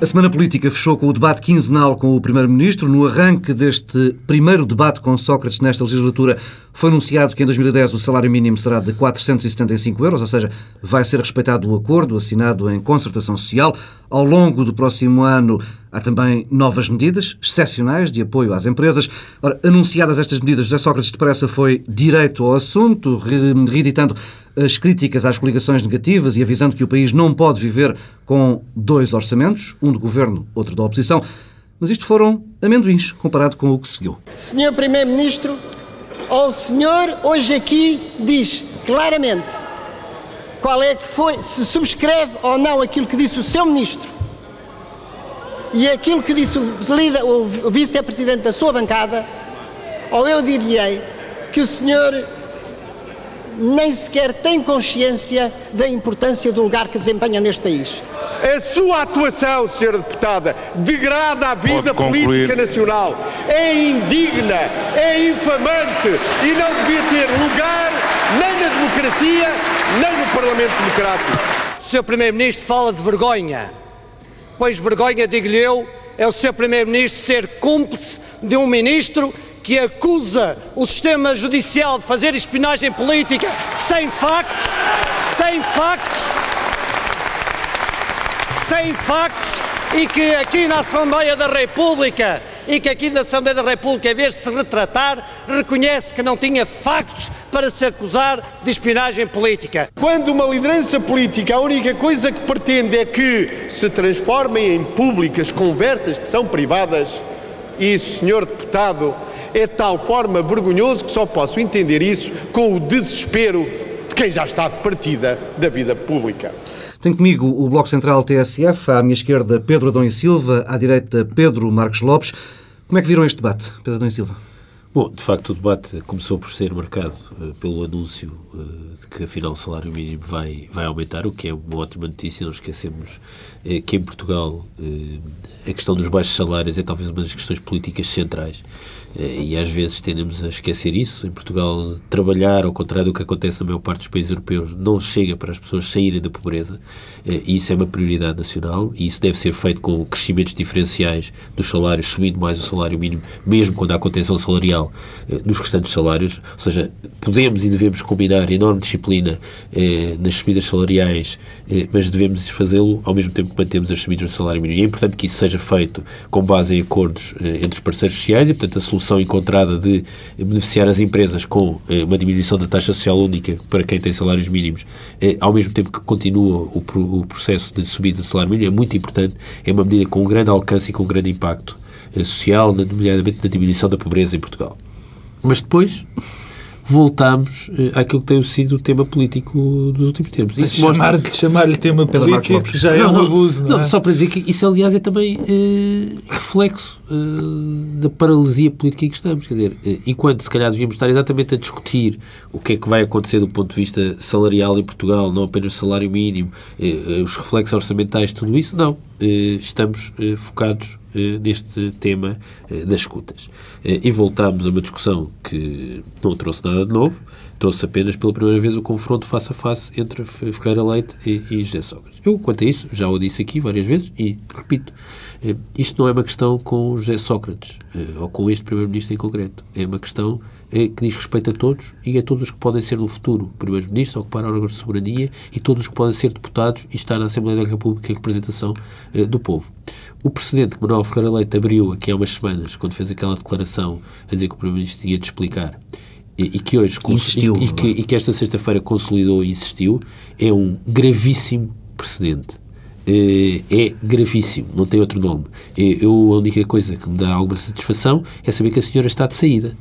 A semana política fechou com o debate quinzenal com o Primeiro-Ministro. No arranque deste primeiro debate com Sócrates nesta legislatura, foi anunciado que em 2010 o salário mínimo será de 475 euros, ou seja, vai ser respeitado o acordo assinado em concertação social. Ao longo do próximo ano há também novas medidas excepcionais de apoio às empresas. Ora, anunciadas estas medidas, José Sócrates depressa foi direito ao assunto, reeditando as críticas às coligações negativas e avisando que o país não pode viver com dois orçamentos, um do governo, outro da oposição. Mas isto foram amendoins comparado com o que seguiu. Senhor Primeiro-Ministro, o senhor hoje aqui diz claramente qual é que foi, se subscreve ou não aquilo que disse o seu ministro e aquilo que disse o, o vice-presidente da sua bancada, ou eu diria que o senhor nem sequer tem consciência da importância do lugar que desempenha neste país. A sua atuação, Sra. Deputada, degrada a vida política nacional. É indigna, é infamante e não devia ter lugar nem na democracia, nem no Parlamento Democrático. O Sr. Primeiro-Ministro fala de vergonha. Pois vergonha, digo-lhe eu, é o Sr. Primeiro-Ministro ser cúmplice de um ministro que acusa o sistema judicial de fazer espionagem política sem factos, sem factos, sem factos e que aqui na Assembleia da República e que aqui na Assembleia da República, em vez de se retratar, reconhece que não tinha factos para se acusar de espionagem política. Quando uma liderança política a única coisa que pretende é que se transformem em públicas conversas que são privadas, isso, senhor deputado, é de tal forma vergonhoso que só posso entender isso com o desespero de quem já está de partida da vida pública. Tenho comigo o Bloco Central TSF, à minha esquerda Pedro Adão e Silva, à direita Pedro Marcos Lopes. Como é que viram este debate, Pedro Adão e Silva? Bom, de facto, o debate começou por ser marcado uh, pelo anúncio uh, de que, afinal, o salário mínimo vai, vai aumentar, o que é uma ótima notícia. Não esquecemos uh, que, em Portugal, a questão dos baixos salários é talvez uma das questões políticas centrais e às vezes tendemos a esquecer isso. Em Portugal, trabalhar, ao contrário do que acontece na maior parte dos países europeus, não chega para as pessoas saírem da pobreza eh, e isso é uma prioridade nacional e isso deve ser feito com crescimentos diferenciais dos salários, subindo mais o salário mínimo, mesmo quando há contenção salarial eh, nos restantes salários. Ou seja, podemos e devemos combinar enorme disciplina nas subidas salariais, mas devemos fazê-lo ao mesmo tempo que mantemos as subidas do salário mínimo. E é importante que isso seja feito com base em acordos entre os parceiros sociais e, portanto, a solução solução encontrada de beneficiar as empresas com eh, uma diminuição da taxa social única para quem tem salários mínimos, eh, ao mesmo tempo que continua o, processo de subida do salário mínimo, é muito importante, é uma medida com um grande alcance e com um grande impacto eh, social, nomeadamente na diminuição da pobreza em Portugal. Mas depois, voltamos uh, àquilo que tem sido o tema político dos últimos tempos. Isso chamar, mostra... Chamar-lhe tema político já é não, um abuso, não, não, é? Só para dizer que isso, aliás, é também uh, reflexo uh, da paralisia política em que estamos. Quer dizer, enquanto se calhar devíamos estar exatamente a discutir o que é que vai acontecer do ponto de vista salarial em Portugal, não apenas o salário mínimo, os reflexos orçamentais, tudo isso, não. estamos focados neste tema das escutas. e voltamos a uma discussão que não trouxe nada de novo, trouxe apenas pela primeira vez o confronto face a face entre Ferreira Leite e, e José Sócrates. Eu, quanto a isso, já o disse aqui várias vezes e repito, isto não é uma questão com José Sócrates ou com este Primeiro-Ministro em concreto. É uma questão que diz respeito a todos e a todos os que podem ser no futuro Primeiros-Ministros, ocupar órgãos de soberania e todos os que podem ser deputados e estar na Assembleia da República em representação do povo. O precedente que Manuel Ferreira Leite abriu aqui há umas semanas, quando fez aquela declaração a dizer que o Primeiro-Ministro tinha de explicar, e, e que hoje insistiu, e, e, que, e que esta sexta-feira consolidou e insistiu, é um gravíssimo precedente é, é gravíssimo, não tem outro nome. É, eu, a única coisa que me dá alguma satisfação é saber que a senhora está de saída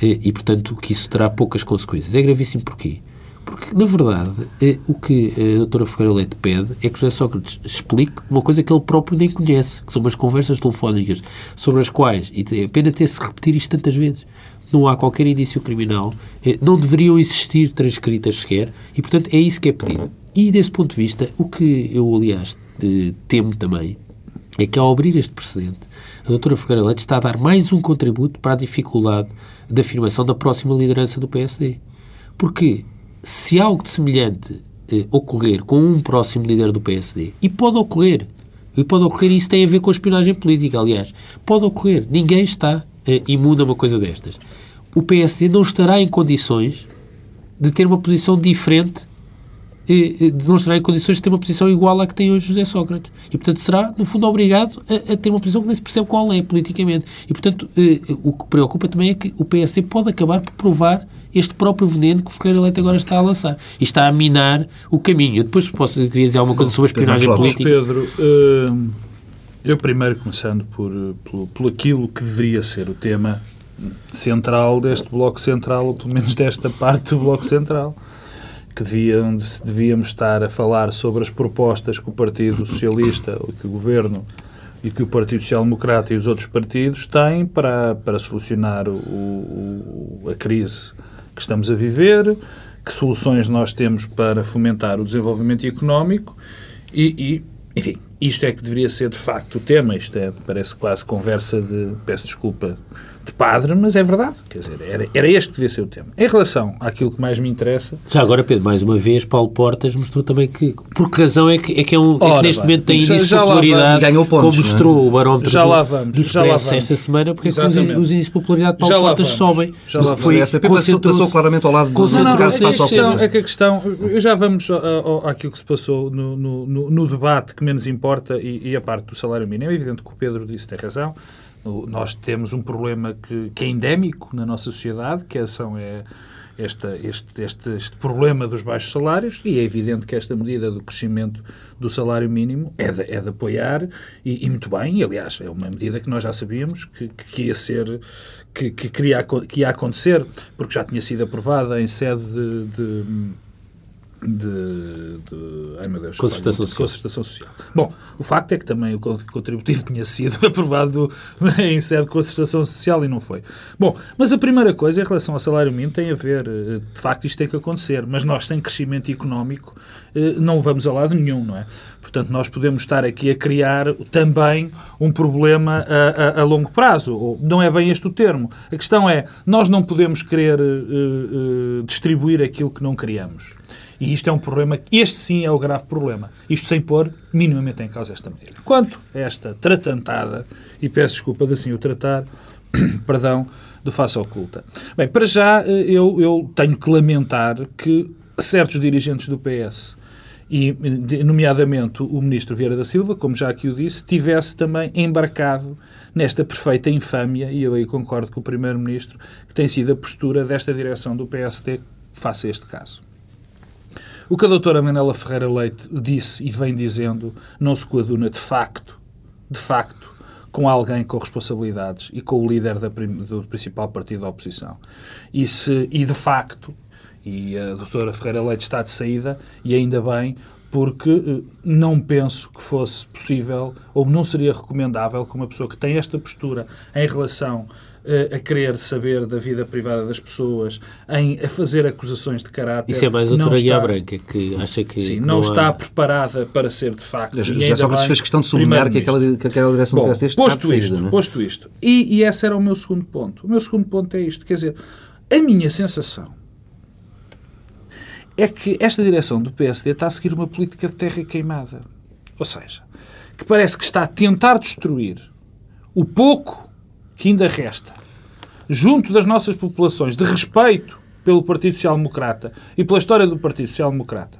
é, e, portanto, que isso terá poucas consequências. É gravíssimo porquê? Porque, na verdade, eh, o que a doutora Ferreira Leite pede é que José Sócrates explique uma coisa que ele próprio nem conhece, que são umas conversas telefónicas sobre as quais, e é pena ter-se repetir isto tantas vezes, não há qualquer indício criminal, eh, não deveriam existir transcritas sequer, e, portanto, é isso que é pedido. E, desse ponto de vista, o que eu, aliás, temo também é que, ao abrir este precedente, a doutora Ferreira Leite está a dar mais um contributo para a dificuldade da afirmação da próxima liderança do PSD. Porque se algo de semelhante eh, ocorrer com um próximo líder do PSD, e pode ocorrer, E pode ocorrer, isso tem a ver com a espionagem política, aliás. Pode ocorrer. Ninguém está eh, imune a uma coisa destas. O PSD não estará em condições de ter uma posição diferente não estará em condições de ter uma posição igual à que tem hoje José Sócrates. E, portanto, será, no fundo, obrigado a, a ter uma posição que nem se percebe qual é politicamente. E, portanto, eh, o que preocupa também é que o PSD pode acabar por provar este próprio veneno que o Ferreira Leite agora está a lançar. E está a minar o caminho. Eu depois posso, queria dizer alguma coisa sobre a espionagem política. Pedro, uh, eu primeiro começando por, por, por aquilo que deveria ser o tema central deste Bloco Central, ou pelo menos desta parte do Bloco Central que deviam, devíamos estar a falar sobre as propostas que o Partido Socialista, que o Governo e que o Partido Social Democrata e os outros partidos têm para, para solucionar o, o, a crise que estamos a viver, que soluções nós temos para fomentar o desenvolvimento económico e, e enfim, isto é que deveria ser de facto o tema. Isto é, parece quase conversa de, peço desculpa, de padre, mas é verdade. Quer dizer, era, era este que devia ser o tema. Em relação àquilo que mais me interessa. Já agora, Pedro, mais uma vez, Paulo Portas mostrou também que. Por que razão é que é, que é um. Ora, é que neste bem, momento tem índice de popularidade. Ganhou pontos, como mostrou é? o barómetro já lá vamos, do já lá vamos. esta semana, porque é os, os índices de popularidade de Paulo já Portas sobem. Já lá foi, SPP passou, passou claramente ao lado do não, não, caso é, questão, é que a questão. Já vamos àquilo que se passou no, no, no, no debate que menos importa e, e a parte do salário mínimo. É evidente que o Pedro disse tem razão nós temos um problema que, que é endémico na nossa sociedade, que é, são, é esta, este, este, este problema dos baixos salários e é evidente que esta medida do crescimento do salário mínimo é de, é de apoiar e, e, muito bem, aliás é uma medida que nós já sabíamos que, que ia ser, que, que, queria, que ia acontecer, porque já tinha sido aprovada em sede de, de de, de, ai meu Deus, concertação, social. concertação social. Bom, o facto é que também o contributivo tinha sido aprovado em sede de concertação social e não foi. Bom, mas a primeira coisa em relação ao salário mínimo tem a ver, eh, de facto isto tem que acontecer, mas nós sem crescimento económico eh, não vamos a lado nenhum, não é? Portanto, nós podemos estar aqui a criar também um problema a, a, a longo prazo. Não é bem este o termo. A questão é, nós não podemos querer uh, uh, distribuir aquilo que não criamos. E isto é um problema, este sim é o grave problema. Isto sem pôr minimamente em causa esta medida. Quanto a esta tratantada, e peço desculpa de assim o tratar, perdão, de face oculta. Bem, para já eh, eu, eu tenho que lamentar que certos dirigentes do PS e, nomeadamente, o ministro Vieira da Silva, como já aqui o disse, tivesse também embarcado nesta perfeita infâmia, e eu aí concordo com o primeiro-ministro, que tem sido a postura desta direção do PSD face a este caso. O que a doutora Manela Ferreira Leite disse e vem dizendo não se coaduna de facto, de facto, com alguém com responsabilidades e com o líder da, do principal partido da oposição. E, se, e de facto, e a doutora Ferreira Leite está de saída, e ainda bem, porque eh, não penso que fosse possível ou não seria recomendável que uma pessoa que tem esta postura em relação a querer saber da vida privada das pessoas, em, a fazer acusações de caráter. Isso é mais a doutora Guia Branca, que acha que. Sim, não, não está há... preparada para ser de facto. Já Sócrates fez questão de sublinhar que aquela, que aquela direção Bom, do PSD está posto isto, não é? Posto isto, e, e esse era o meu segundo ponto. O meu segundo ponto é isto: quer dizer, a minha sensação é que esta direção do PSD está a seguir uma política de terra queimada. Ou seja, que parece que está a tentar destruir o pouco que ainda resta, junto das nossas populações, de respeito pelo Partido Social Democrata e pela história do Partido Social Democrata,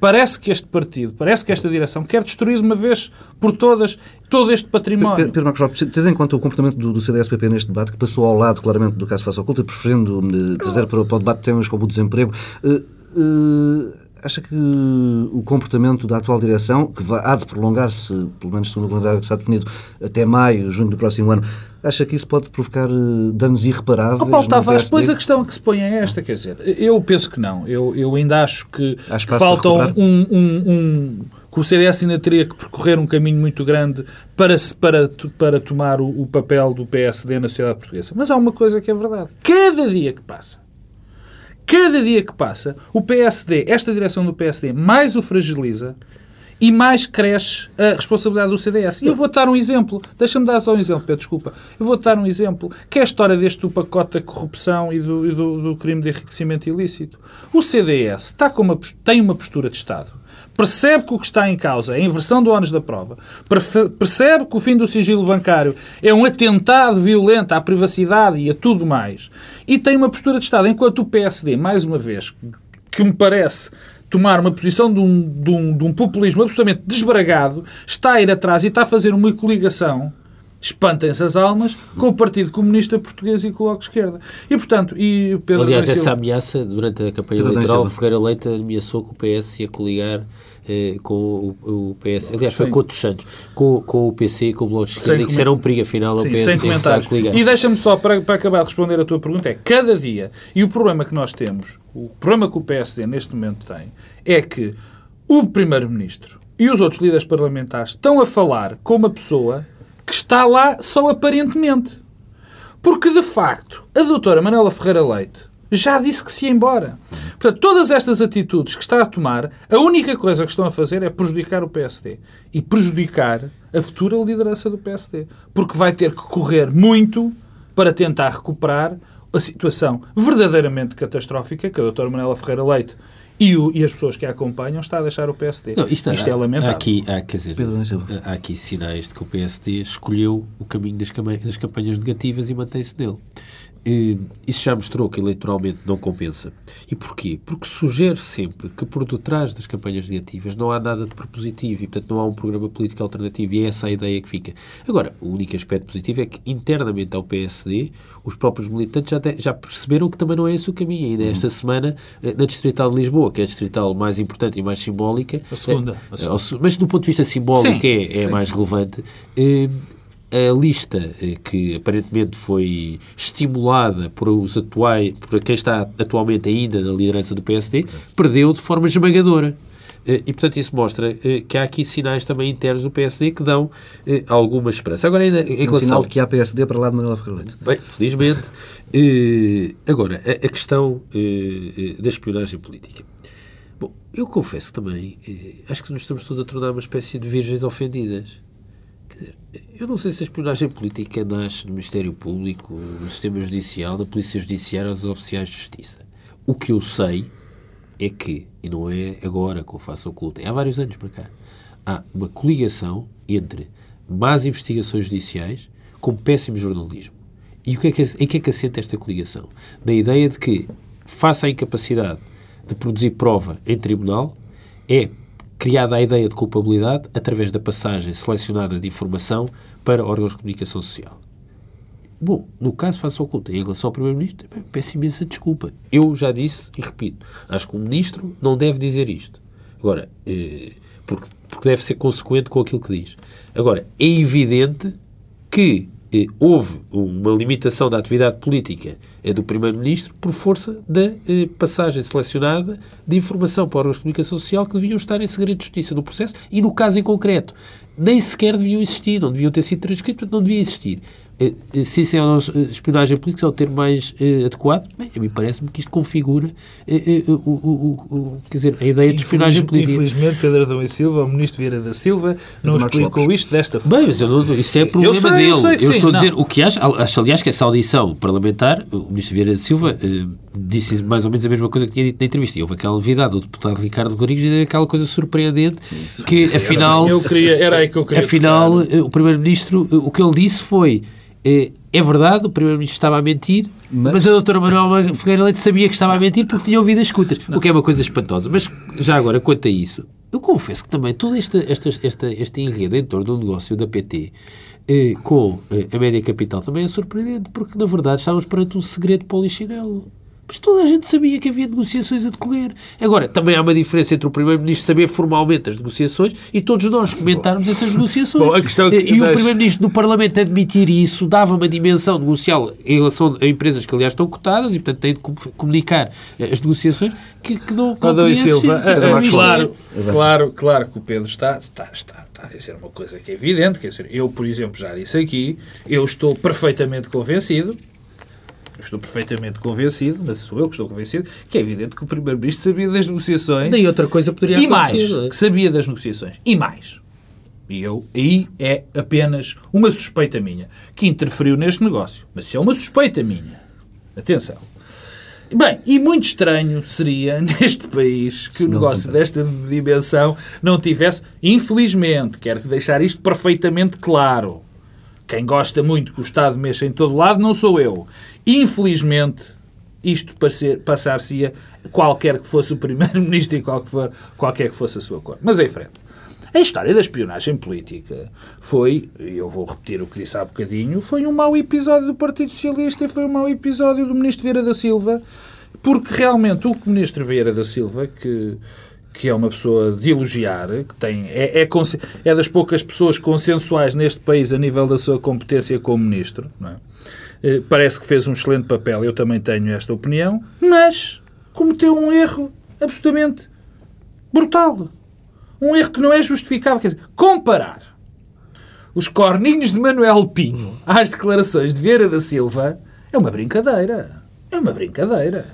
parece que este partido, parece que esta direção quer destruir de uma vez por todas todo este património. Pedro Marcos Lopes, tendo em conta o comportamento do, do CDS-PP neste debate, que passou ao lado claramente do caso Faça Oculta, preferindo trazer para, para, o debate temas como o desemprego, uh, uh, acha que o comportamento da atual direção, que há de prolongar-se, pelo menos segundo o calendário que está definido, até maio, junho do próximo ano, acha que isso pode provocar eh, danos irreparáveis? Oh, Paulo Tavares, depois a questão que se põe é esta, quer dizer, eu penso que não. Eu, eu ainda acho que, que falta um, um, um, que o CDS ainda teria que percorrer um caminho muito grande para, para, para tomar o, o papel do PSD na sociedade portuguesa. Mas há uma coisa que é verdade. Cada dia que passa, Cada dia que passa, o PSD, esta direção do PSD, mais o fragiliza e mais cresce a responsabilidade do CDS. E eu vou dar um exemplo. Deixa-me dar só um exemplo, Pedro, desculpa. Eu vou dar um exemplo, que é a história deste do pacote da corrupção e do, e do, do crime de enriquecimento ilícito. O CDS está com uma, tem uma postura de Estado percebe que o que está em causa é a inversão do ónus da prova, percebe que o fim do sigilo bancário é um atentado violento à privacidade e a tudo mais, e tem uma postura de Estado, enquanto o PSD, mais uma vez, que me parece tomar uma posição de um, de um, de um populismo absolutamente desbragado, está a ir atrás e está a fazer uma coligação espantem-se as almas com o Partido Comunista Português e com o Bloco de Esquerda. E, portanto, e Pedro Aliás, essa ameaça, durante a campanha Pedro eleitoral, Ferreira Leite ameaçou que o PS ia coligar eh, com o, o PS, aliás, foi com outros Santos, com, com o PC e com o Bloco de Esquerda, e que será um perigo, afinal, Sim, o PS sem comentários. E deixa-me só, para, para acabar de responder a tua pergunta, é cada dia, e o problema que nós temos, o problema que o PSD neste momento tem, é que o Primeiro-Ministro e os outros líderes parlamentares estão a falar com uma pessoa que está lá só aparentemente. Porque, de facto, a doutora Manuela Ferreira Leite já disse que se ia embora. Portanto, todas estas atitudes que está a tomar, a única coisa que estão a fazer é prejudicar o PSD. E prejudicar a futura liderança do PSD. Porque vai ter que correr muito para tentar recuperar a situação verdadeiramente catastrófica que a doutora Manuela Ferreira Leite e, o, e, as pessoas que a acompanham está a deixar o PSD. Não, isto, isto é, é lamentável. Há aqui, há, quer dizer, há aqui sinais de que o PSD escolheu o caminho das, das campanhas negativas e mantém-se nele. Isso já mostrou que eleitoralmente não compensa. E porquê? Porque sugere sempre que por detrás das campanhas negativas não há nada de propositivo e, portanto, não há um programa político alternativo. E é essa a ideia que fica. Agora, o único aspecto positivo é que, internamente ao PSD, os próprios militantes já, já perceberam que também não é esse o caminho. Ainda esta semana, eh, na Distrital de Lisboa, que é a Distrital mais importante e mais simbólica. A segunda. É, a segunda. Mas, do ponto de vista simbólico, sim, é, é mais relevante. Eh, a lista eh, que aparentemente foi estimulada por os atuais, por quem está atualmente ainda na liderança do PSD, perdeu de forma esmagadora. Eh, e, portanto, isso mostra eh, que há aqui sinais também internos do PSD que dão alguma esperança. Agora, ainda em relação... Um sinal de que há PSD para lá de Manuel Ferreira Bem, felizmente. agora, a, questão da espionagem política. Bom, eu confesso também, acho que nos estamos todos a tornar uma espécie de virgens ofendidas. Eu não sei se a espionagem política nasce no Ministério Público, no sistema judicial, na Polícia Judiciária ou dos oficiais de justiça. O que eu sei é que, e não é agora que eu faço oculta, é há vários anos para cá, há uma coligação entre más investigações judiciais com péssimo jornalismo. E o que é que, em que é que assenta esta coligação? Na ideia de que, face à incapacidade de produzir prova em tribunal, é criada a ideia de culpabilidade através da passagem selecionada de informação para órgãos de comunicação social. Bom, no caso faço oculta, em relação ao Primeiro-Ministro, peço imensa desculpa. Eu já disse e repito, acho que o Ministro não deve dizer isto. Agora, eh, porque, porque deve ser consequente com aquilo que diz. Agora, é evidente que eh, houve uma limitação da atividade política eh, do Primeiro-Ministro por força da eh, passagem selecionada de informação para órgãos de comunicação social que deviam estar em segredo de justiça no processo e, no caso em concreto, nem sequer deviam existir, não deviam ter sido transcritos, não devia existir. Eh, eh, se isso é a espionagem política, é o termo mais uh, adequado, bem, a mim parece-me que isto configura uh, uh, o, quer dizer, a ideia de espionagem política. Infelizmente, Pedro Adão e Silva, o ministro Vieira da Silva, não explicou isto desta forma. Bem, mas não, isso é problema eu sei, dele. Eu, sei eu estou não. a dizer o que acho, acho, aliás, que essa audição parlamentar, o ministro Vieira da Silva disse mais ou menos a mesma coisa que tinha dito na entrevista. E houve aquela novidade do deputado Ricardo Rodrigues dizer aquela coisa surpreendente que, afinal, eu queria, era aí que eu queria afinal, o primeiro-ministro, o que ele disse foi é, verdade, o Primeiro-Ministro estava a mentir, mas... mas, a doutora Manuela Ferreira Leite sabia que estava a mentir porque tinha ouvido as escutas, o que é uma coisa espantosa. Mas já agora, quanto a isso, eu confesso que também todo este, este, este, este enredo em torno do negócio da PT eh, com eh, a média capital também é surpreendente, porque na verdade estávamos perante um segredo polichinelo. Mas toda a gente sabia que havia negociações a decorrer. Agora, também há uma diferença entre o Primeiro-Ministro saber formalmente as negociações e todos nós comentarmos essas negociações. Bom, que e o Primeiro-Ministro no Parlamento admitir isso dava uma dimensão negocial em relação a empresas que, aliás, estão cotadas e, portanto, têm de comunicar eh, as negociações que, que não, não Adão Silva, é, é, claro, claro, claro que o Pedro está, está, está, está a dizer uma coisa que é evidente. Quer dizer, eu, por exemplo, já disse aqui, eu estou perfeitamente convencido estou perfeitamente convencido, mas sou eu que estou convencido, que é evidente que o Primeiro-Ministro sabia das negociações. Nem outra coisa poderia e acontecer. E mais, é? que sabia das negociações. E mais. E eu, aí é apenas uma suspeita minha, que interferiu neste negócio. Mas se é uma suspeita minha, atenção, Bem, e muito estranho seria neste país que o negócio desta dimensão não tivesse, infelizmente, quero deixar isto perfeitamente claro. Quem gosta muito que o Estado mexa em todo lado não sou eu. Infelizmente, isto passar-se-ia qualquer que fosse o Primeiro-Ministro e qualquer, qualquer que fosse a sua cor. Mas em frente. A história da espionagem política foi, e eu vou repetir o que disse há bocadinho, foi um mau episódio do Partido Socialista e foi um mau episódio do Ministro Vieira da Silva, porque realmente o Ministro Vieira da Silva, que, que é uma pessoa de elogiar, que tem, é, é, é das poucas pessoas consensuais neste país a nível da sua competência como Ministro, é? Eh, parece que fez um excelente papel, eu também tenho esta opinião, mas cometeu um erro absolutamente brutal. Um erro que não é justificável. Quer dizer, comparar os corninhos de Manuel Pinho às declarações de Vieira da Silva é uma brincadeira. É uma brincadeira.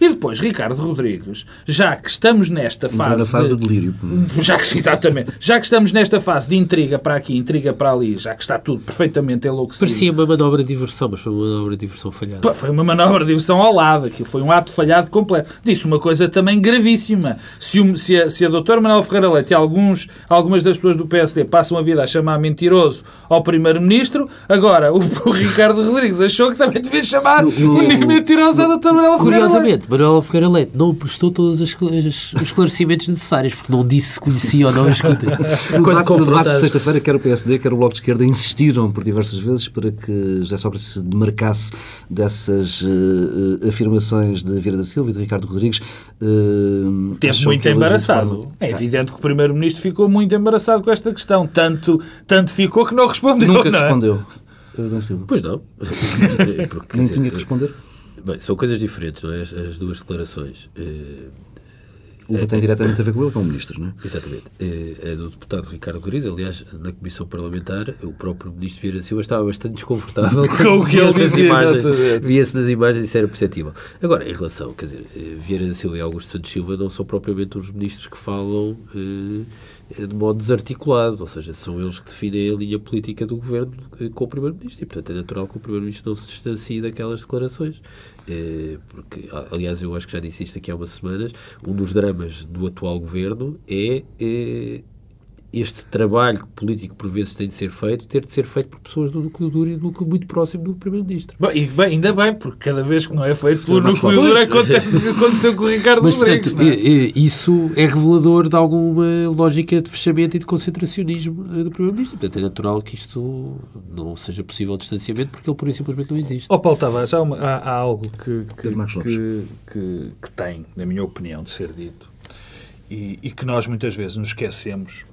E depois, Ricardo Rodrigues, já que estamos nesta fase. na fase de, do delírio. Já que, exatamente. Já que estamos nesta fase de intriga para aqui, intriga para ali, já que está tudo perfeitamente enlouquecido. Parecia uma manobra de diversão, mas foi uma manobra de diversão falhada. Foi uma manobra de diversão ao lado, aquilo foi um ato falhado completo. Disse uma coisa também gravíssima. Se, o, se, a, se a doutora Manuel Ferreira Leite e alguns, algumas das pessoas do PSD passam a vida a chamar mentiroso ao Primeiro-Ministro, agora o, o, Ricardo Rodrigues achou que também devia chamar no, no, mentiroso à doutora Manuel Ferreira Leite. Curiosamente, Manuel Ferreira Leite não prestou todos os esclarecimentos necessários, porque não disse se conhecia ou não as coisas. no debate, no debate de sexta-feira, quer o PSD, quer o Bloco de Esquerda insistiram por diversas vezes para que José Sócrates se demarcasse dessas uh, afirmações de Vieira da Silva e de Ricardo Rodrigues. Uh, Teve muito embaraçado. Forma... É evidente que o Primeiro-Ministro ficou muito embaraçado com esta questão. Tanto, tanto ficou que não respondeu. Nunca não é? respondeu. Pois não. Porque, Nem dizer, tinha que responder. Bem, são coisas diferentes, não é? As, as duas declarações. Uh, uma tem diretamente a ver com ele, com o Ministro, não é? Exatamente. É, do deputado Ricardo Rodrigues. Aliás, na Comissão Parlamentar, o próprio Ministro Vieira Silva estava bastante desconfortável com o que ele dizia. Imagens, via-se nas imagens e isso era perceptível. Agora, em relação, quer dizer, eh, Vieira Silva e Augusto Santos Silva não são propriamente os ministros que falam. Eh, de modo desarticulado, ou seja, são eles que definem a linha política do governo eh, com o Primeiro-Ministro e, portanto, é natural que o Primeiro-Ministro não se distancie daquelas declarações. É, porque, aliás, eu acho que já disse isto aqui há umas semanas, um dos dramas do atual governo é, é este trabalho político por vezes tem de ser feito, ter de ser feito por pessoas do núcleo duro e do núcleo muito próximo do Primeiro-Ministro. E bem, ainda bem, porque cada vez que não é feito pelo núcleo duro acontece o que aconteceu com o Ricardo Mas, Rodrigues. Portanto, é? isso é revelador de alguma lógica de fechamento e de concentracionismo eh, do Primeiro-Ministro. Portanto, é natural que isto não seja possível o distanciamento, porque ele por isso simplesmente não existe. Ó oh, Paulo Tavares, há, há, há algo que que, que, que, que, tem, na minha opinião, de ser dito e, e que nós muitas vezes nos esquecemos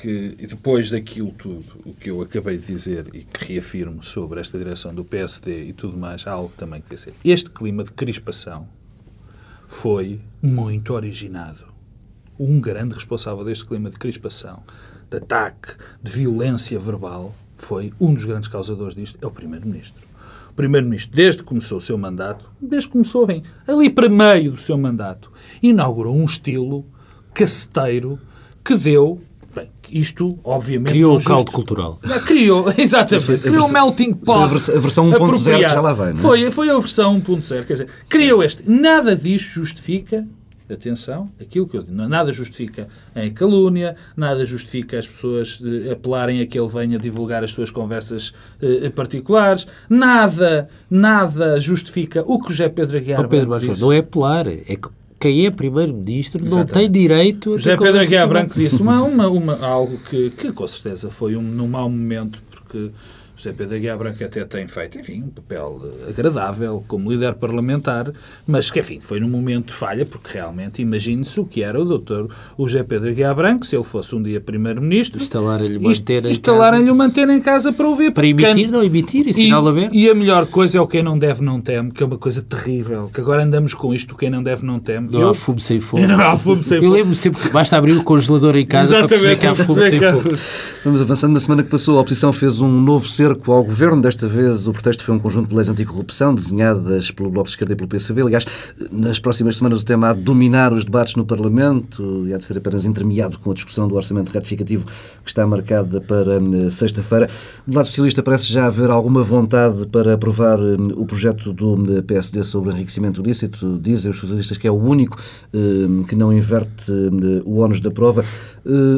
que depois daquilo tudo, o que eu acabei de dizer e que reafirmo sobre esta direção do PSD e tudo mais, há algo também que dizer. Este clima de crispação foi muito originado. Um grande responsável deste clima de crispação, de ataque, de violência verbal, foi um dos grandes causadores disto, é o Primeiro-Ministro. O Primeiro-Ministro, desde que começou o seu mandato, desde que começou, vem ali para meio do seu mandato, inaugurou um estilo caceteiro que deu isto, obviamente. Criou o caldo cultural. Criou, exatamente. Criou o melting pot. A versão 1.0 já lá vem, não é? Foi, foi a versão 1.0. Quer dizer, criou este. Nada disto justifica atenção, aquilo que eu digo, nada justifica a calúnia, nada justifica as pessoas eh, apelarem a que ele venha divulgar as suas conversas eh, particulares, nada, nada justifica o que o José Pedro Aguiar oh, Pedro disse. Não é apelar, é que quem é primeiro-ministro não tem direito a José Pedro Aguiar Branco disse uma, uma, uma, algo que, que com certeza foi um, num mau momento, porque José Pedro Aguiar Branco até tem feito, enfim, um papel agradável como líder parlamentar, mas que, enfim, foi num momento de falha, porque realmente imagine-se o que era o doutor o José Pedro Aguiar Branco, se ele fosse um dia primeiro-ministro... Instalarem-lhe manter em Instalarem-lhe manter em casa para ouvir. Para emitir, quem... não emitir, e sinal a ver. E a melhor coisa é o quem não deve não teme, que é uma coisa terrível, que agora andamos com isto, quem não deve não teme. Não Eu... há fumo sem fogo. Não há fumo sem fogo. Eu lembro sempre que basta abrir o congelador em casa Exatamente, para perceber que há fumo sem fogo. Vamos avançando. Na semana que passou, a oposição fez um novo cerco cerco ao governo. Desta vez o pretexto foi um conjunto de leis anticorrupção desenhadas pelo Bloco de Esquerda e pelo PCB. Aliás, nas próximas semanas o tema há de dominar os debates no Parlamento e há de ser apenas entremeado com a discussão do orçamento retificativo que está marcada para eh, sexta-feira. Do lado socialista parece já haver alguma vontade para aprovar eh, o projeto do eh, PSD sobre enriquecimento ilícito. Dizem os socialistas que é o único que não inverte o ónus da prova.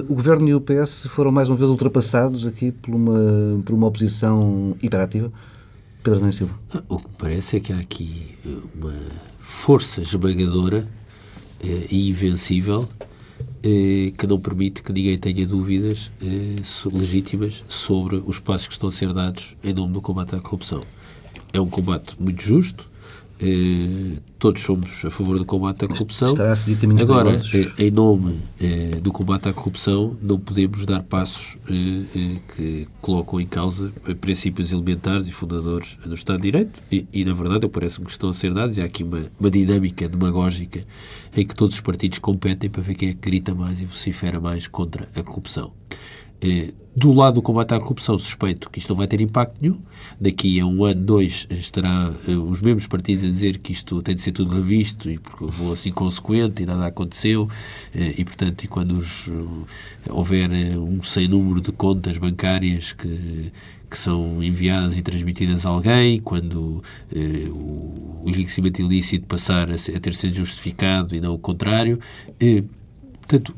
O Governo e o PS foram mais uma vez ultrapassados aqui por uma, por uma oposição hiperativa? Pedro Adão Silva. O que me parece é que há aqui uma força esmagadora e invencível eh, que não permite que ninguém tenha dúvidas eh, legítimas sobre os passos que estão a ser dados em nome do combate à corrupção. É um combate muito justo, eh, todos somos a favor do combate à corrupção. Agora, em nome do combate à corrupção, não podemos dar passos que colocam em causa princípios elementares e fundadores do Estado de Direito e, e na verdade, parece-me que estão a ser dados e há aqui uma, uma dinâmica demagógica em que todos os partidos competem para ver quem é que grita mais e vocifera mais contra a corrupção. Eh, do lado do combate à corrupção, suspeito que isto não vai ter impacto nenhum. Daqui a um ano, dois, estará eh, os mesmos partidos a dizer que isto tem de ser tudo revisto e porque vou assim consequente e nada aconteceu. Eh, e, portanto, e quando os, houver um sem número de contas bancárias que, que são enviadas e transmitidas a alguém, quando o enriquecimento ilícito passar a, a, ter sido justificado e não o contrário. Portanto,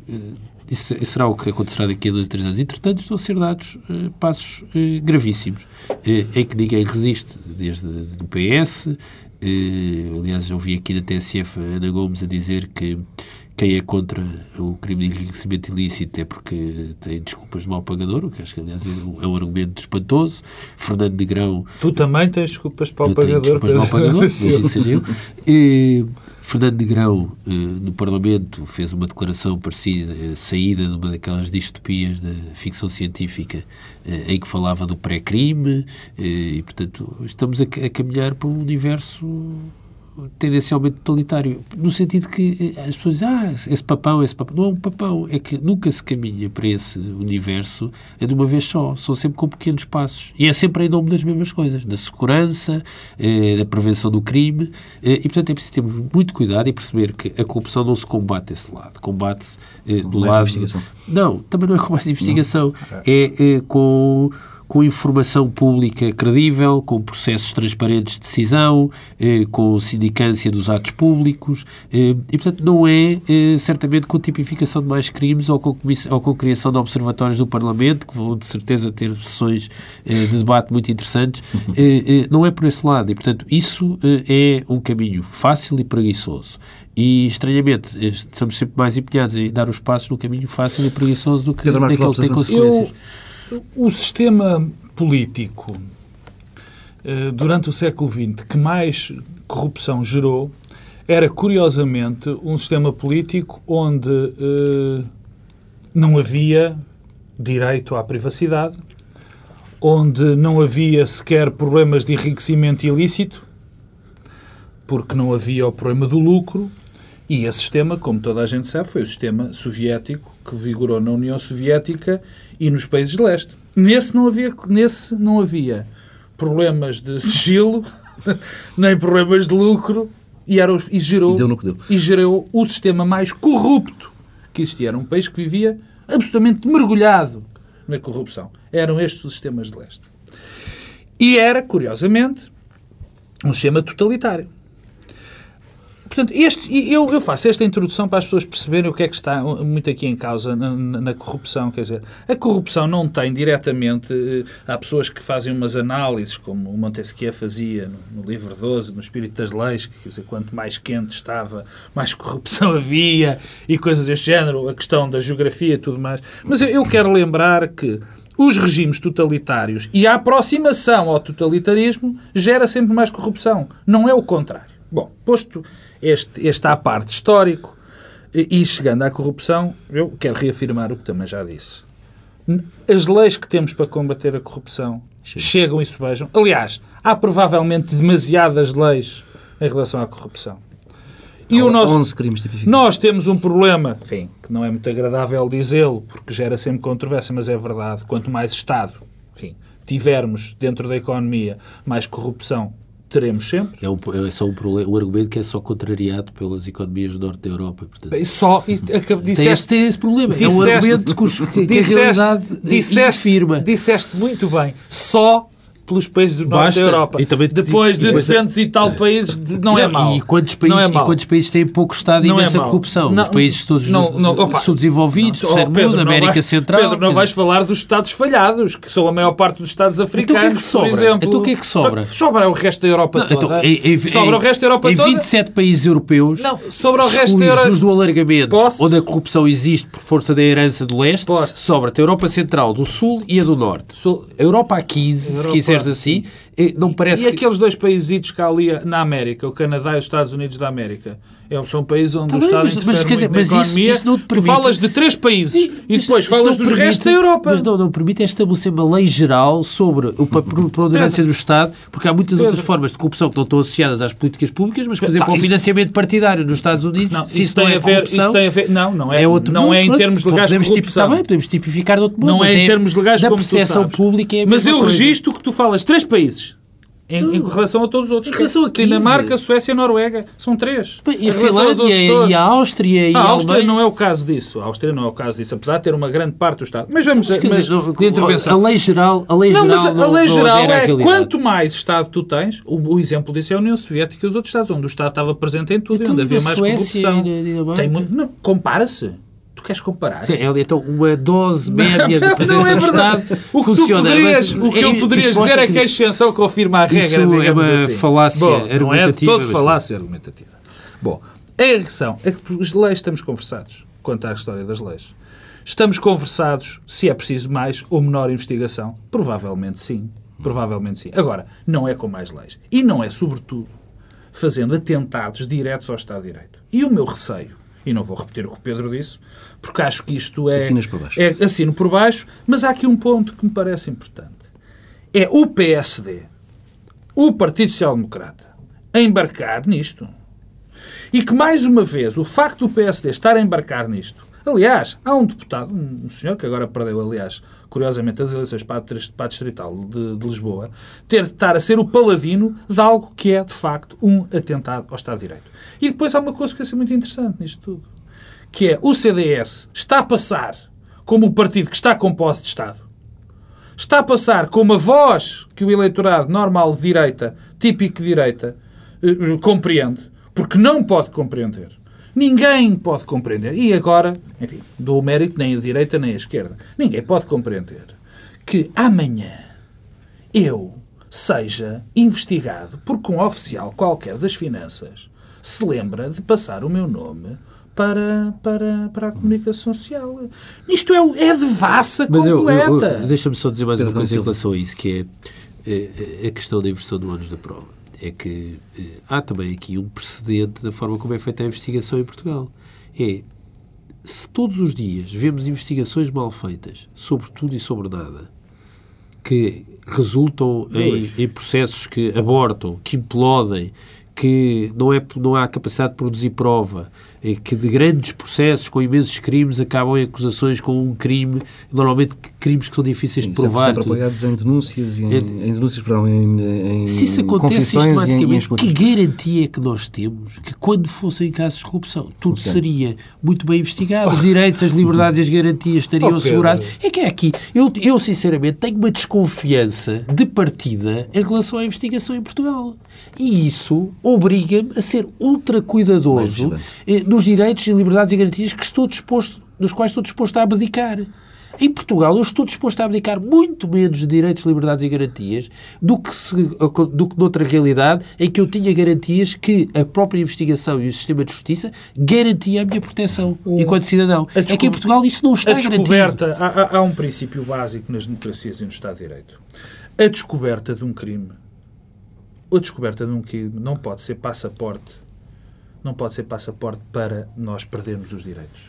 isso, isso, será o que acontecerá daqui a dois ou três anos. Entretanto, estão a ser dados eh, passos eh, gravíssimos, eh, em que ninguém resiste, desde o PS. aliás, eu vi aqui na TSF Ana Gomes a dizer que quem é contra o crime de enriquecimento ilícito é porque tem desculpas de mau pagador, o que acho que, aliás, é um é argumento espantoso. Fernando Negrão... Tu também tens desculpas de mau pagador. desculpas de mau pagador, imagino seja eu. E, Fernando Negrão, eh, no Parlamento, fez uma declaração parecida, eh, saída de uma daquelas distopias da ficção científica, eh, em que falava do pré-crime, e, portanto, estamos a caminhar para um universo tendencialmente totalitário, no sentido que eh, as pessoas dizem, ah, esse papão, esse papão. Não é um papão, é que nunca se caminha para esse universo é de uma vez só, são sempre com pequenos passos. E é sempre em nome das mesmas coisas, da segurança, eh, da prevenção do crime, eh, e portanto é preciso termos muito cuidado e perceber que a corrupção não se combate desse lado, combate-se eh, do lado... Investigação. Não, também não é com mais investigação, não. é, é com com informação pública credível, com processos transparentes de decisão, eh, com sindicância dos atos públicos, eh, e, portanto, não é eh, certamente com tipificação de mais crimes ou com, ou com criação de observatórios do Parlamento, que vão de certeza ter sessões eh, de debate muito interessantes, uhum. eh, eh, não é por esse lado, e, portanto, isso é um caminho fácil e preguiçoso. E, estranhamente, estamos sempre mais empenhados em dar os passos no caminho fácil e preguiçoso do que naquele que tem consequências. Eu o sistema político eh, durante o século XX que mais corrupção gerou era, curiosamente, um sistema político onde eh, não havia direito à privacidade, onde não havia sequer problemas de enriquecimento ilícito, porque não havia o problema do lucro, e esse sistema, como toda a gente sabe, foi o sistema soviético que vigorou na União Soviética e nos países de leste. Nesse não havia, nesse não havia problemas de sigilo, nem problemas de lucro, e, era, e, gerou, e, e gerou o sistema mais corrupto que existia. Era um país que vivia absolutamente mergulhado na corrupção. Eram estes os sistemas de leste. E era, curiosamente, um sistema totalitário. Portanto, este, eu, eu faço esta introdução para as pessoas perceberem o que é que está muito aqui em causa na, na corrupção. Quer dizer, a corrupção não tem diretamente. Eh, há pessoas que fazem umas análises, como o Montesquieu fazia no, no livro 12, no Espírito das Leis, que quer dizer, quanto mais quente estava, mais corrupção havia e coisas deste género, a questão da geografia e tudo mais. Mas eu, eu quero lembrar que os regimes totalitários e a aproximação ao totalitarismo gera sempre mais corrupção. Não é o contrário. Bom, posto este, este à parte histórico e, chegando à corrupção, eu quero reafirmar o que também já disse. As leis que temos para combater a corrupção Sim. chegam e subejam. Aliás, há provavelmente demasiadas leis em relação à corrupção. E o nosso, 11 crimes tipificados. Nós temos um problema, enfim, que não é muito agradável dizê-lo, porque gera sempre controvérsia, mas é verdade. Quanto mais Estado, enfim, tivermos dentro da economia mais corrupção, teremos sempre. É, um, é só um, problema, um argumento que é só contrariado pelas economias do norte da Europa. Portanto, só, e, acab- tem, disseste, esse, tem esse problema. é um disseste- argumento que, que, que a disseste, realidade disseste, infirma. disseste muito bem. Só pelos países do norte Basta. da Europa. E também Depois de e depois- 200 e tal países, não, é mau. E quantos Não países, é e quantos países têm pouco Estado e Não é imensa mau. corrupção? Não, Os países todos não, não, subdesenvolvidos, Oh, terceiro Pedro, mundo, não América vais- Central. Pedro, não vais falar dos Estados falhados, que são a maior parte dos Estados africanos, Então que é que sobra? por exemplo. Então o que é que sobra? Sobra o resto da Europa Não, toda. então, em, em, sobra o em- resto da Europa em toda. 27 países europeus, Não, sobre o resto da Europa- do alargamento, Posso? onde a corrupção existe por força da herança do leste, sobra-te a Europa Central, do Sul e a do Norte. Sul- A Europa a 15, se Europa- quiseres assim, eh, não parece E que... aqueles dois países que há ali na América, o Canadá e os Estados Unidos da América, é, são países onde Tá o bem, Estado mas- interfere mas, quer dizer, mas isso- economia. isso não te tu permite- falas de três países e Mas depois isso falas não dos permite- restos da Europa. Mas não, não permite é estabelecer uma lei geral sobre o preponderância do Estado, porque há muitas outras Pedro. formas de corrupção que não estão associadas às políticas públicas, mas, por Tá, exemplo, ao isso- financiamento partidário nos Estados Unidos, Não, se isso, não tem é a ver, corrupção, isso tem a ver. Não, não é, é outro não é em termos legais de podemos tipi- corrupção. tá bem, podemos tipificar de outro modo, Não é em termos legais como tu sabes. pública é Mas eu registro que tu falas três países. Em, em relação a todos os outros. Em relação a 15. Dinamarca, Suécia, Noruega. São três. Bem, E a Finlândia, e a Áustria, e A a Áustria não é o caso disso. A Áustria não é o caso disso, apesar de ter uma grande parte do Estado. Mas vamos Mas, quer mas, dizer, não, de intervenção. A lei geral, a lei Não, geral mas a- a lei geral é quanto mais Estado tu tens, o, o exemplo disso é a União Soviética e os outros Estados, onde o Estado estava presente em tudo e Então, onde havia mais Suécia corrupção. e? Tem muito, não, compara-se. Queres comparar? Sim, é, então, uma dose média de Não, presença é do. Estado O que, funciona. poderias, mas o que é- eu poderias isso dizer é que a exceção confirma a regra, Isso é uma assim. falácia Bom, Não é argumentativa, todo falácia argumentativa. Bom, a questão é que por as leis estamos conversados quanto à história das leis. Estamos conversados se é preciso mais ou menor investigação? Provavelmente sim. Provavelmente sim. Agora, não é com mais leis. E não é, sobretudo, fazendo atentados diretos ao Estado de Direito. E o meu receio, e não vou repetir o que o Pedro disse, porque acho que isto é... Assinas por baixo. É, assino por baixo, mas há aqui um ponto que me parece importante. É o PSD, o Partido Social Democrata, a embarcar nisto. E que, mais uma vez, o facto do PSD estar a embarcar nisto. Aliás, há um deputado, um senhor que agora perdeu, aliás, curiosamente, as eleições para a Distrital de, de Lisboa, ter de estar a ser o paladino de algo que é, de facto, um atentado ao Estado de Direito. E depois há uma é muito interessante nisto tudo, que é o CDS está a passar como o partido que está com posse de Estado, está a passar como a voz que o eleitorado normal de direita, típico de direita, eh, eh, compreende, porque não pode compreender. Ninguém pode compreender. E agora, enfim, dou o mérito nem a direita nem a esquerda. Ninguém pode compreender que amanhã eu seja investigado porque um oficial qualquer das finanças se lembra de passar o meu nome para, para, para a comunicação social. Isto é, o- é de vassa Mas completa. deixa-me só dizer mais uma Pedro coisa em relação a isso, que é eh, a questão da inversão do ônus da prova. É que eh, há também aqui um precedente da forma como é feita a investigação em Portugal. É, se todos os dias vemos investigações mal feitas, sobre tudo e sobre nada, que resultam em, em processos que abortam, que implodem, que não, é, não há capacidade de produzir prova, que de grandes processos com imensos crimes acabam em acusações com um crime, normalmente crimes que são difíceis de Sempre, provar. sempre apoiados em denúncias, e em, É- em denúncias, perdão, em, em Se isso acontece em- sistematicamente, que garantia é que nós temos que quando fossem casos de corrupção, tudo Sim. seria muito bem investigado, os direitos, as liberdades e as garantias estariam Oh, assegurados. É que é aqui, eu, eu sinceramente tenho uma desconfiança de partida em relação à investigação em Portugal. E isso obriga-me a ser ultra cuidadoso eh, nos direitos e liberdades e garantias que estou disposto, dos quais estou disposto a abdicar. Em Portugal, eu estou disposto a abdicar muito menos de direitos, liberdades e garantias do que, se, do que noutra realidade em que eu tinha garantias que a própria investigação e o sistema de justiça garantia a minha proteção enquanto cidadão. É que em Portugal isso não está a garantido. descoberta, há, há- há um princípio básico nas democracias e no Estado de Direito. A descoberta de um crime, a descoberta de um crime não pode ser passaporte, não pode ser passaporte para nós perdermos os direitos.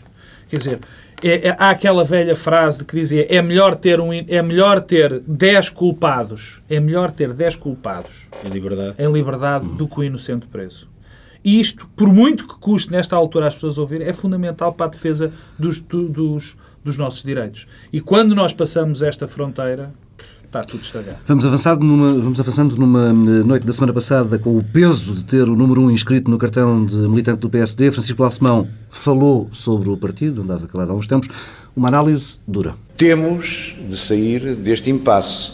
Quer dizer, é- é- há aquela velha frase de que dizia é melhor ter um, é melhor ter 10 culpados, é melhor ter 10 culpados Em liberdade. em liberdade do que o inocente preso. E isto, por muito que custe nesta altura as pessoas ouvirem, é fundamental para a defesa dos, do- dos, dos nossos direitos. E quando nós passamos esta fronteira, está tudo estragado. Vamos avançando, numa, vamos avançando numa eh, noite da semana passada com o peso de ter o número 1 um inscrito no cartão de militante do PSD. Francisco Balsemão falou sobre o partido, andava calado há uns tempos. Uma análise dura. Temos de sair deste impasse,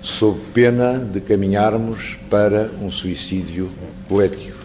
sob pena de caminharmos para um suicídio coletivo.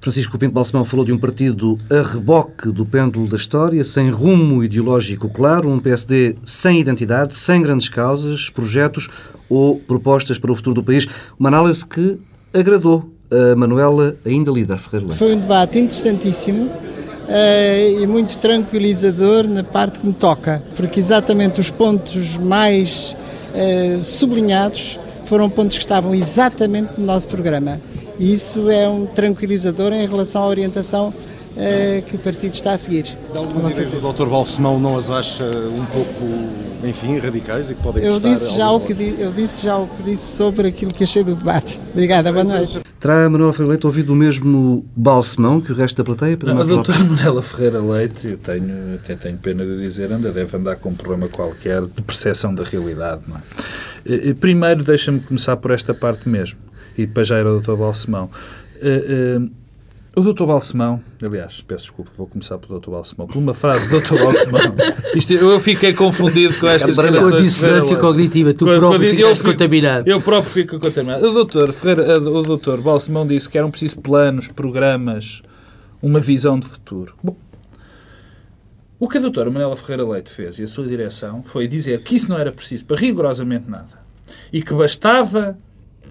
Francisco Pinto Balsemão falou de um partido a reboque do pêndulo da história, sem rumo ideológico claro, um PSD sem identidade, sem grandes causas, projetos ou propostas para o futuro do país. Uma análise que agradou a Manuela, ainda líder Ferreira Leite. Foi um debate interessantíssimo. Uh, e muito tranquilizador na parte que me toca, porque exatamente os pontos mais uh, sublinhados foram pontos que estavam exatamente no nosso programa. E isso é um tranquilizador em relação à orientação uh, que o partido está a seguir. De algumas ideias do Dr. Balsemão não as acha um pouco, enfim, radicais e que podem eu disse já o que Eu disse já o que disse sobre aquilo que achei do debate. Obrigada, boa noite. Terá a Manuela Ferreira Leite ouvido o mesmo Balsemão que o resto da plateia? Não, a doutora Manuela Ferreira Leite, eu tenho, até tenho pena de dizer, anda, deve andar com um problema qualquer de percepção da realidade. Não é? Eh, eh, primeiro, deixa-me começar por esta parte mesmo e depois já era o Dr. Balsemão. Uh, uh, o Dr. Balsemão, aliás, peço desculpa, vou começar pelo Dr. Balsemão, por uma frase do Dr. Balsemão. Isto, eu fiquei confundido com estas declarações. Com a dissonância cognitiva, tu com, próprio ficaste contaminado. Eu próprio fico contaminado. O Dr. Ferreira, o Dr. Balsemão disse que eram precisos planos, programas, uma visão de futuro. Bom, o que a doutora Manela Ferreira Leite fez e a sua direção foi dizer que isso não era preciso para rigorosamente nada e que bastava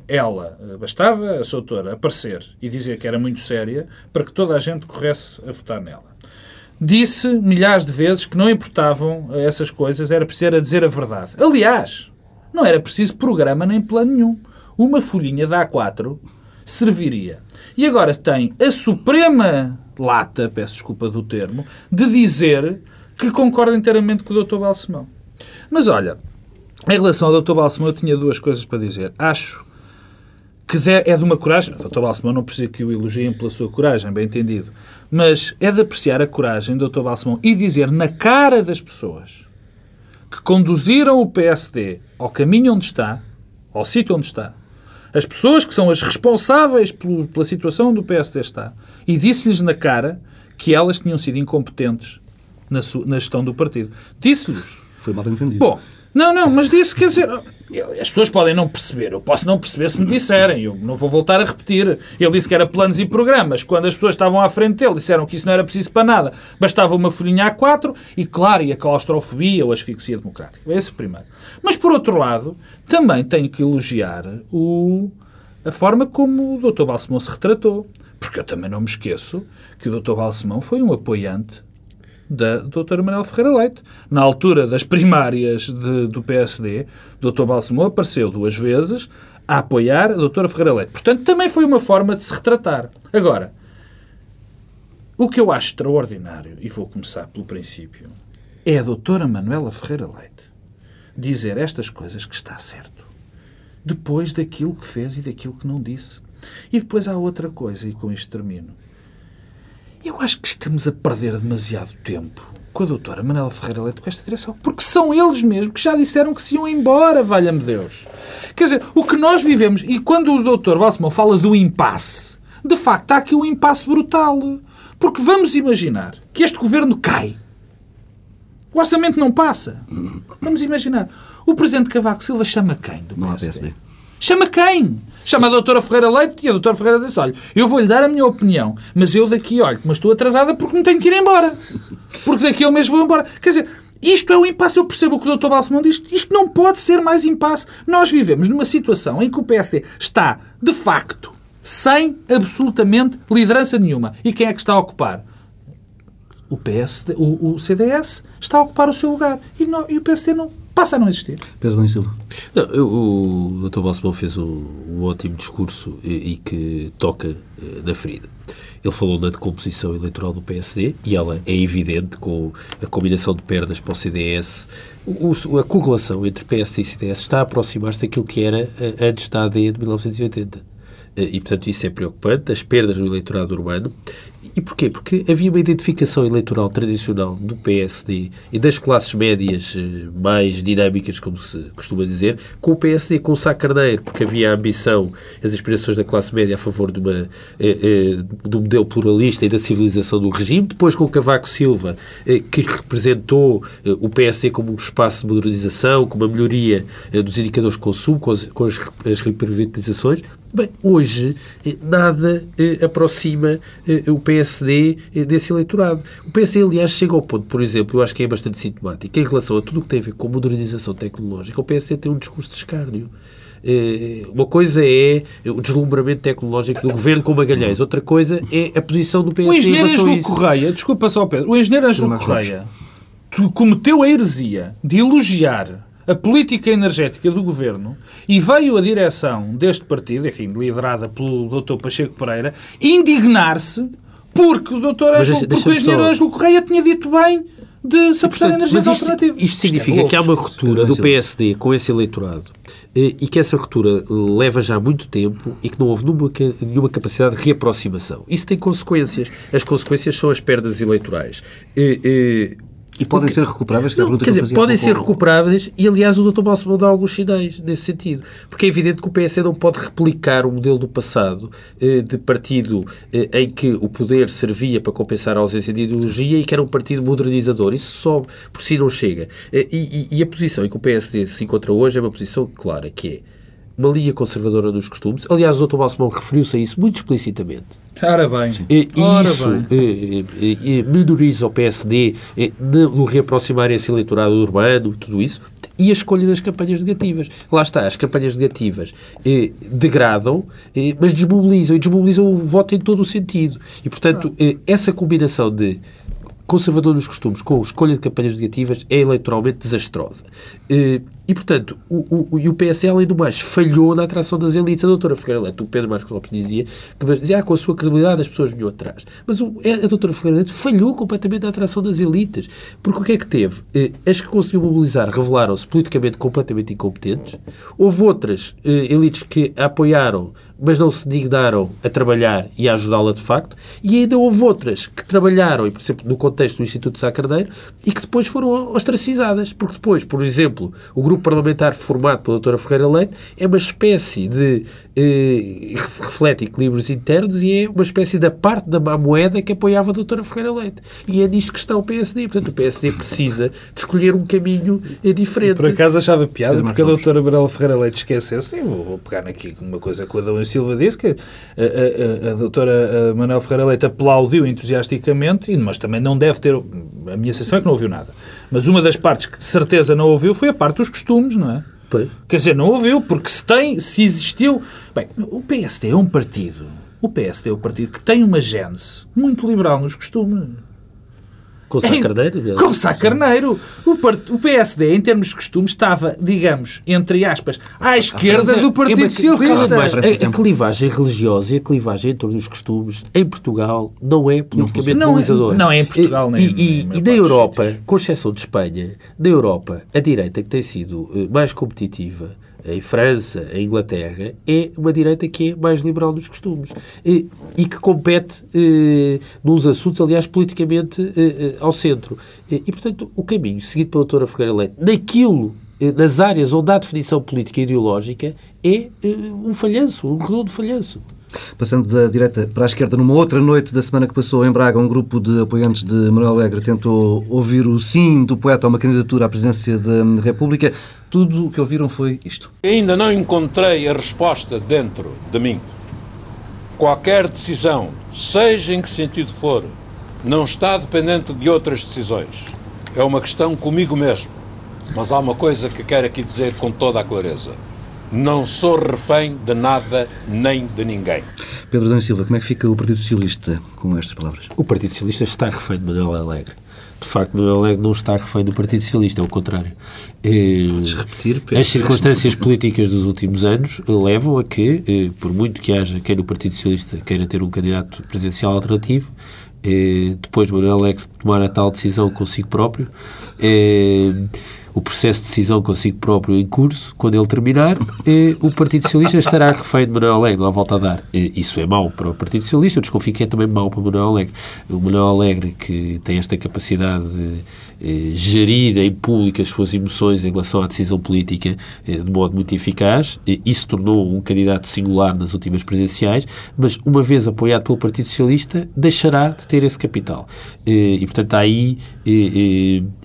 ela, eh, bastava a sua autora aparecer e dizer que era muito séria para que toda a gente corresse a votar nela. Disse milhares de vezes que não importavam essas coisas, era preciso era dizer a verdade. Aliás, não era preciso programa nem plano nenhum. Uma folhinha da A4 serviria. E agora tem a suprema lata, peço desculpa do termo, de dizer que concorda inteiramente com o Dr. Balsemão. Mas olha, em relação ao Dr. Balsemão, eu tinha duas coisas para dizer. Acho que é de uma coragem. Dr. Balsemão não precisa que o elogiem pela sua coragem, bem entendido. Mas é de apreciar a coragem do Dr. Balsemão e dizer na cara das pessoas que conduziram o PSD ao caminho onde está, ao sítio onde está, as pessoas que são as responsáveis pela situação onde o PSD está, e disse-lhes na cara que elas tinham sido incompetentes na, na gestão do partido. Disse-lhes. Foi mal entendido. Bom, não, não, mas disse, quer dizer, as pessoas podem não perceber. Eu posso não perceber se me disserem. Eu não vou voltar a repetir. Ele disse que era planos e programas. Quando as pessoas estavam à frente dele, disseram que isso não era preciso para nada. Bastava uma folhinha A4 e, claro, e a claustrofobia ou a asfixia democrática. Esse é o primeiro. Mas, por outro lado, também tenho que elogiar o, a forma como o Dr. Balsemão se retratou. Porque eu também não me esqueço que o Dr. Balsemão foi um apoiante da doutora Manuel Ferreira Leite. Na altura das primárias de, do PSD, Dr. Balsemão apareceu duas vezes a apoiar a doutora Ferreira Leite. Portanto, também foi uma forma de se retratar. Agora, o que eu acho extraordinário, e vou começar pelo princípio, é a doutora Manuela Ferreira Leite dizer estas coisas que está certo. Depois daquilo que fez e daquilo que não disse. E depois há outra coisa, e com isto termino. Eu acho que estamos a perder demasiado tempo com a doutora Manela Ferreira Leite com esta direção, porque são eles mesmos que já disseram que se iam embora, valha-me Deus. Quer dizer, o que nós vivemos, e quando o doutor Balsemão fala do impasse, de facto há aqui um impasse brutal. Porque vamos imaginar que este governo cai. O orçamento não passa. Vamos imaginar. O presidente Cavaco Silva chama quem do PSD? Chama quem? Chama a doutora Ferreira Leite e a doutora Ferreira disse, olha, eu vou-lhe dar a minha opinião, mas eu daqui, olha, mas estou atrasada porque me tenho que ir embora. Porque daqui eu mesmo vou embora. Quer dizer, isto é o impasse. Eu percebo o que o Dr. Balsemão diz. Isto não pode ser mais impasse. Nós vivemos numa situação em que o PSD está, de facto, sem absolutamente liderança nenhuma. E quem é que está a ocupar? O, PSD, o, o CDS está a ocupar o seu lugar. E, não, e o PSD não passa a não existir. Pedro Silva. Não, eu, o Dr. Balsemão fez um, um, ótimo discurso e, e que toca uh, na ferida. Ele falou da decomposição eleitoral do PSD e ela é evidente com a combinação de perdas para o CDS. O, a correlação entre PSD e CDS está a aproximar-se daquilo que era uh, antes da AD de 1980. Eh, e, portanto, isso é preocupante, as perdas no eleitorado urbano E porquê? Porque havia uma identificação eleitoral tradicional do PSD e das classes médias eh, mais dinâmicas, como se costuma dizer, com o PSD, com o Sá Carneiro, porque havia a ambição, as aspirações da classe média a favor de, uma, eh, eh, um modelo pluralista e da civilização do regime, depois com o Cavaco Silva, que representou o PSD como um espaço de modernização, com uma melhoria dos indicadores de consumo, com as, com as, as reprivatizações, Bem, hoje eh, nada eh, aproxima eh, o PSD eh, desse eleitorado. O PSD, aliás, chega ao ponto, por exemplo, eu acho que é bastante sintomático, em relação a tudo o que tem a ver com modernização tecnológica, o PSD tem um discurso de escárnio. Eh, uma coisa é o deslumbramento tecnológico do governo com Magalhães, outra coisa é a posição do PSD. O engenheiro Ângelo Correia, desculpa só, Pedro, o engenheiro Ângelo Correia cometeu a heresia de elogiar a política energética do governo e veio a direção deste partido, enfim, liderada pelo Dr. Pacheco Pereira, indignar-se porque o Dr. Ângelo, porque o engenheiro só... Ângelo Correia tinha dito bem de se apostar em energias alternativas. Isto, isto significa isto é que há uma ruptura do PSD com esse eleitorado eh, e que essa ruptura leva já muito tempo e que não houve nenhuma, nenhuma capacidade de reaproximação. Isso tem consequências. As consequências são as perdas eleitorais. Eh, eh, e podem Porque, ser recuperáveis? Não, quer dizer, podem ser recuperáveis e, aliás, o Dr. Balsemão dá alguns sinais nesse sentido. Porque é evidente que o PS não pode replicar o modelo do passado eh, de partido eh, em que o poder servia para compensar a ausência de ideologia e que era um partido modernizador. Isso só por si não chega. Eh, e, e, a posição em que o PSD se encontra hoje é uma posição clara, que é uma linha conservadora dos costumes. Aliás, o Dr. Balsemão referiu-se a isso muito explicitamente. Ora bem. E, isso bem. E, e, minoriza o PSD no reaproximar esse eleitorado urbano, tudo isso, e a escolha das campanhas negativas. Lá está, as campanhas negativas eh, degradam, eh, mas desmobilizam, e desmobilizam o voto em todo o sentido. E, portanto, eh, essa combinação de conservador nos costumes com escolha de campanhas negativas é eleitoralmente desastrosa. E, portanto, o, o, o PS, além do mais, falhou na atração das elites. A doutora Figueiredo Leite, o Pedro Marcos Lopes dizia, que dizia, ah, com a sua credibilidade as pessoas vinham atrás. Mas o, é, a doutora Figueiredo falhou completamente na atração das elites. Porque o que é que teve? Eh, as que conseguiu mobilizar revelaram-se politicamente completamente incompetentes. Houve outras eh, elites que a apoiaram mas não se dignaram a trabalhar e a ajudá-la de facto, e ainda houve outras que trabalharam, e por exemplo, no contexto do Instituto de Sá Carneiro, e que depois foram ostracizadas, porque depois, por exemplo, o grupo parlamentar formado pela doutora Ferreira Leite é uma espécie de eh, reflete equilíbrios internos e é uma espécie da parte da má moeda que apoiava a doutora Ferreira Leite. E é nisto que está o PSD. Portanto, o PSD precisa de escolher um caminho eh, diferente. Por acaso achava piada, porque a doutora Manuela Ferreira Leite esqueceu-se, vou pegar aqui uma coisa que o Adão Silva disse, que a, a, a, doutora Manuela Ferreira Leite aplaudiu entusiasticamente, mas também não deve ter, a minha sensação é que não ouviu nada. Mas uma das partes que de certeza não ouviu foi a parte dos costumes, não é? Pois. Quer dizer, não ouviu, porque se tem, se existiu. Bem, o PSD é um partido. O PSD é um partido que tem uma gênese muito liberal nos costumes. Com Sá Carneiro? Com Sá Carneiro. O, o PSD, em termos de costumes, estava, digamos, entre aspas, à esquerda do Partido é, Socialista. A, a, clivagem religiosa e a clivagem em torno dos costumes em Portugal não é politicamente não, mobilizadora. Não é em Portugal, nem E, e, e na Europa, com exceção de Espanha, na Europa, a direita que tem sido eh, mais competitiva em França, em Inglaterra, é uma direita que é mais liberal nos costumes e, e que compete eh, nos assuntos, aliás, politicamente eh, eh, ao centro. E, portanto, o caminho seguido pela doutora Ferreira Leite, naquilo, eh, nas áreas onde há definição política e ideológica, é eh, um falhanço, um redondo falhanço. Passando da direita para a esquerda, numa outra noite da semana que passou em Braga, um grupo de apoiantes de Manuel Alegre tentou ouvir o sim do poeta a uma candidatura à presidência da República. Tudo o que ouviram foi isto. Ainda não encontrei a resposta dentro de mim. Qualquer decisão, seja em que sentido for, não está dependente de outras decisões. É uma questão comigo mesmo. Mas há uma coisa que quero aqui dizer com toda a clareza. Não sou refém de nada nem de ninguém. Pedro Dani Silva, como é que fica o Partido Socialista com estas palavras? O Partido Socialista está refém de Manuel Alegre. De facto, Manuel Alegre não está refém do Partido Socialista, é o contrário. Podes repetir, Pedro? As circunstâncias políticas dos últimos anos levam a que, eh, por muito que haja quem no Partido Socialista queira ter um candidato presidencial alternativo, eh, depois Manuel Alegre tomar a tal decisão consigo próprio, o processo de decisão consigo próprio em curso, quando ele terminar, eh, o Partido Socialista estará refém de Manuel Alegre, não há volta a dar. Eh, isso é mau para o Partido Socialista, eu desconfio que é também mau para Manuel Alegre. O Manuel Alegre, que tem esta capacidade de eh, gerir em público as suas emoções em relação à decisão política eh, de modo muito eficaz, isso tornou um candidato singular nas últimas presidenciais, mas uma vez apoiado pelo Partido Socialista, deixará de ter esse capital. Eh, e, portanto, há aí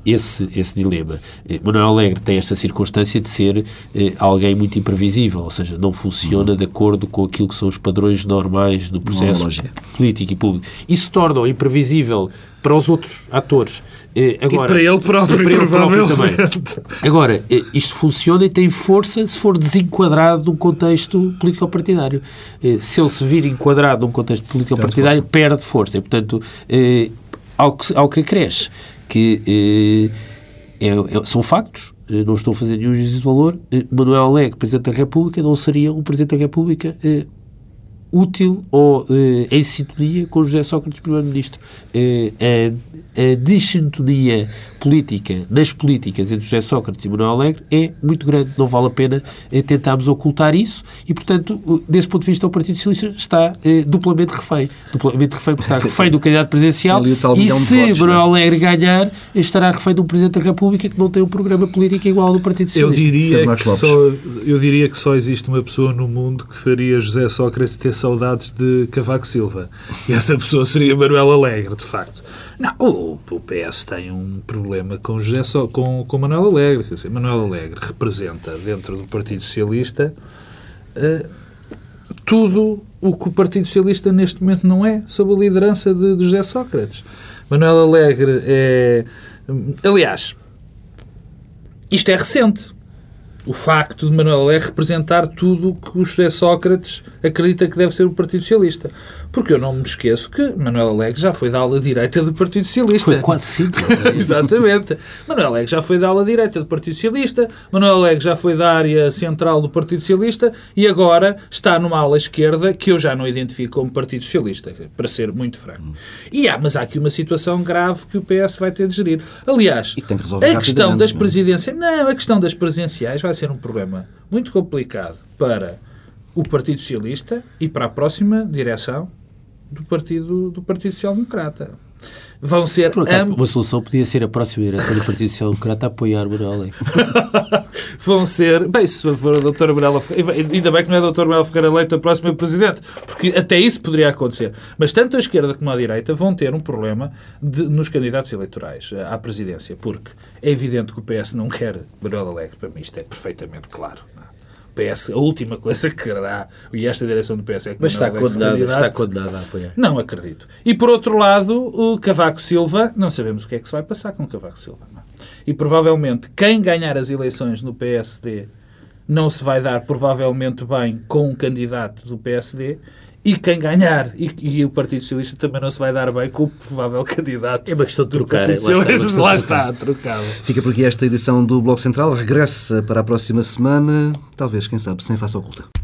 esse, esse dilema. Manuel Alegre tem esta circunstância de ser alguém muito imprevisível, ou seja, não funciona uhum. de acordo com aquilo que são os padrões normais do processo político e público. Isso torna-o imprevisível para os outros atores. Agora, e para ele próprio, para ele próprio também. Agora, isto funciona e tem força se for desenquadrado num contexto político-partidário. Se ele se vir enquadrado num contexto político-partidário, perde força. E, portanto, ao que, ao que acresce, que é, é, são factos, não estou a fazer nenhum juízo de valor, Manuel Alegre, Presidente da República, não seria um Presidente da República útil ou em sintonia com José Sócrates, Primeiro-Ministro. a dissintonia política, nas políticas entre José Sócrates e Manuel Alegre é muito grande. Não vale a pena eh, tentarmos ocultar isso e, portanto, desse ponto de vista, o Partido Socialista está eh, duplamente refém. Duplamente refém porque está refém do candidato presidencial e se votos, Manuel não? Alegre ganhar, estará refém de um Presidente da República que não tem um programa político igual ao do Partido Socialista. Eu diria, que só, eu diria que só existe uma pessoa no mundo que faria José Sócrates ter saudades de Cavaco Silva. E essa pessoa seria Manuel Alegre, de facto. Não, o, PS tem um problema com, José, com, com Manuel Alegre. Quer dizer, Manuel Alegre representa dentro do Partido Socialista uh, tudo o que o Partido Socialista neste momento não é, sob a liderança de, de José Sócrates. Manuel Alegre é. Aliás, isto é recente o facto de Manuel Alegre representar tudo o que o José Sócrates acredita que deve ser o Partido Socialista. Porque eu não me esqueço que Manuel Alegre já foi da ala direita do Partido Socialista. Foi quase cinco. Exatamente. Manuel Alegre já foi da ala direita do Partido Socialista, Manuel Alegre já foi da área central do Partido Socialista e agora está numa ala esquerda que eu já não identifico como Partido Socialista, para ser muito franco. E há, mas há aqui uma situação grave que o PS vai ter de gerir. Aliás, a questão das é? presidenciais, não, a questão das presidenciais vai ser um problema muito complicado para o Partido Socialista e para a próxima direção do Partido, do partido Social Democrata. Vão ser Por acaso, uma solução podia ser a próxima direção do Partido Social Democrata a apoiar Alegre. Vão ser... Bem, se for a doutora Manuela Ferreira... Ainda bem que não é a doutora Manuela Ferreira Leite a próxima Presidente, porque até isso poderia acontecer. Mas tanto a esquerda como a direita vão ter um problema de, nos candidatos eleitorais à presidência, porque é evidente que o PS não quer Manuel Alegre, para mim isto é perfeitamente claro. É? PS, a última coisa que quererá, e esta direção do PS é que Mas está condenado, está condenado a apoiar. Não acredito. E por outro lado, o Cavaco Silva, não sabemos o que é que se vai passar com o Cavaco Silva. Não. E provavelmente quem ganhar as eleições no PSD não se vai dar provavelmente bem com um candidato do PSD e quem ganhar, e, e, o Partido Socialista também não se vai dar bem com o provável candidato. É uma questão de trocar. É, lá está, lá está, trocado. Fica por aqui esta edição do Bloco Central. Regressa para a próxima semana, talvez, quem sabe, sem face oculta.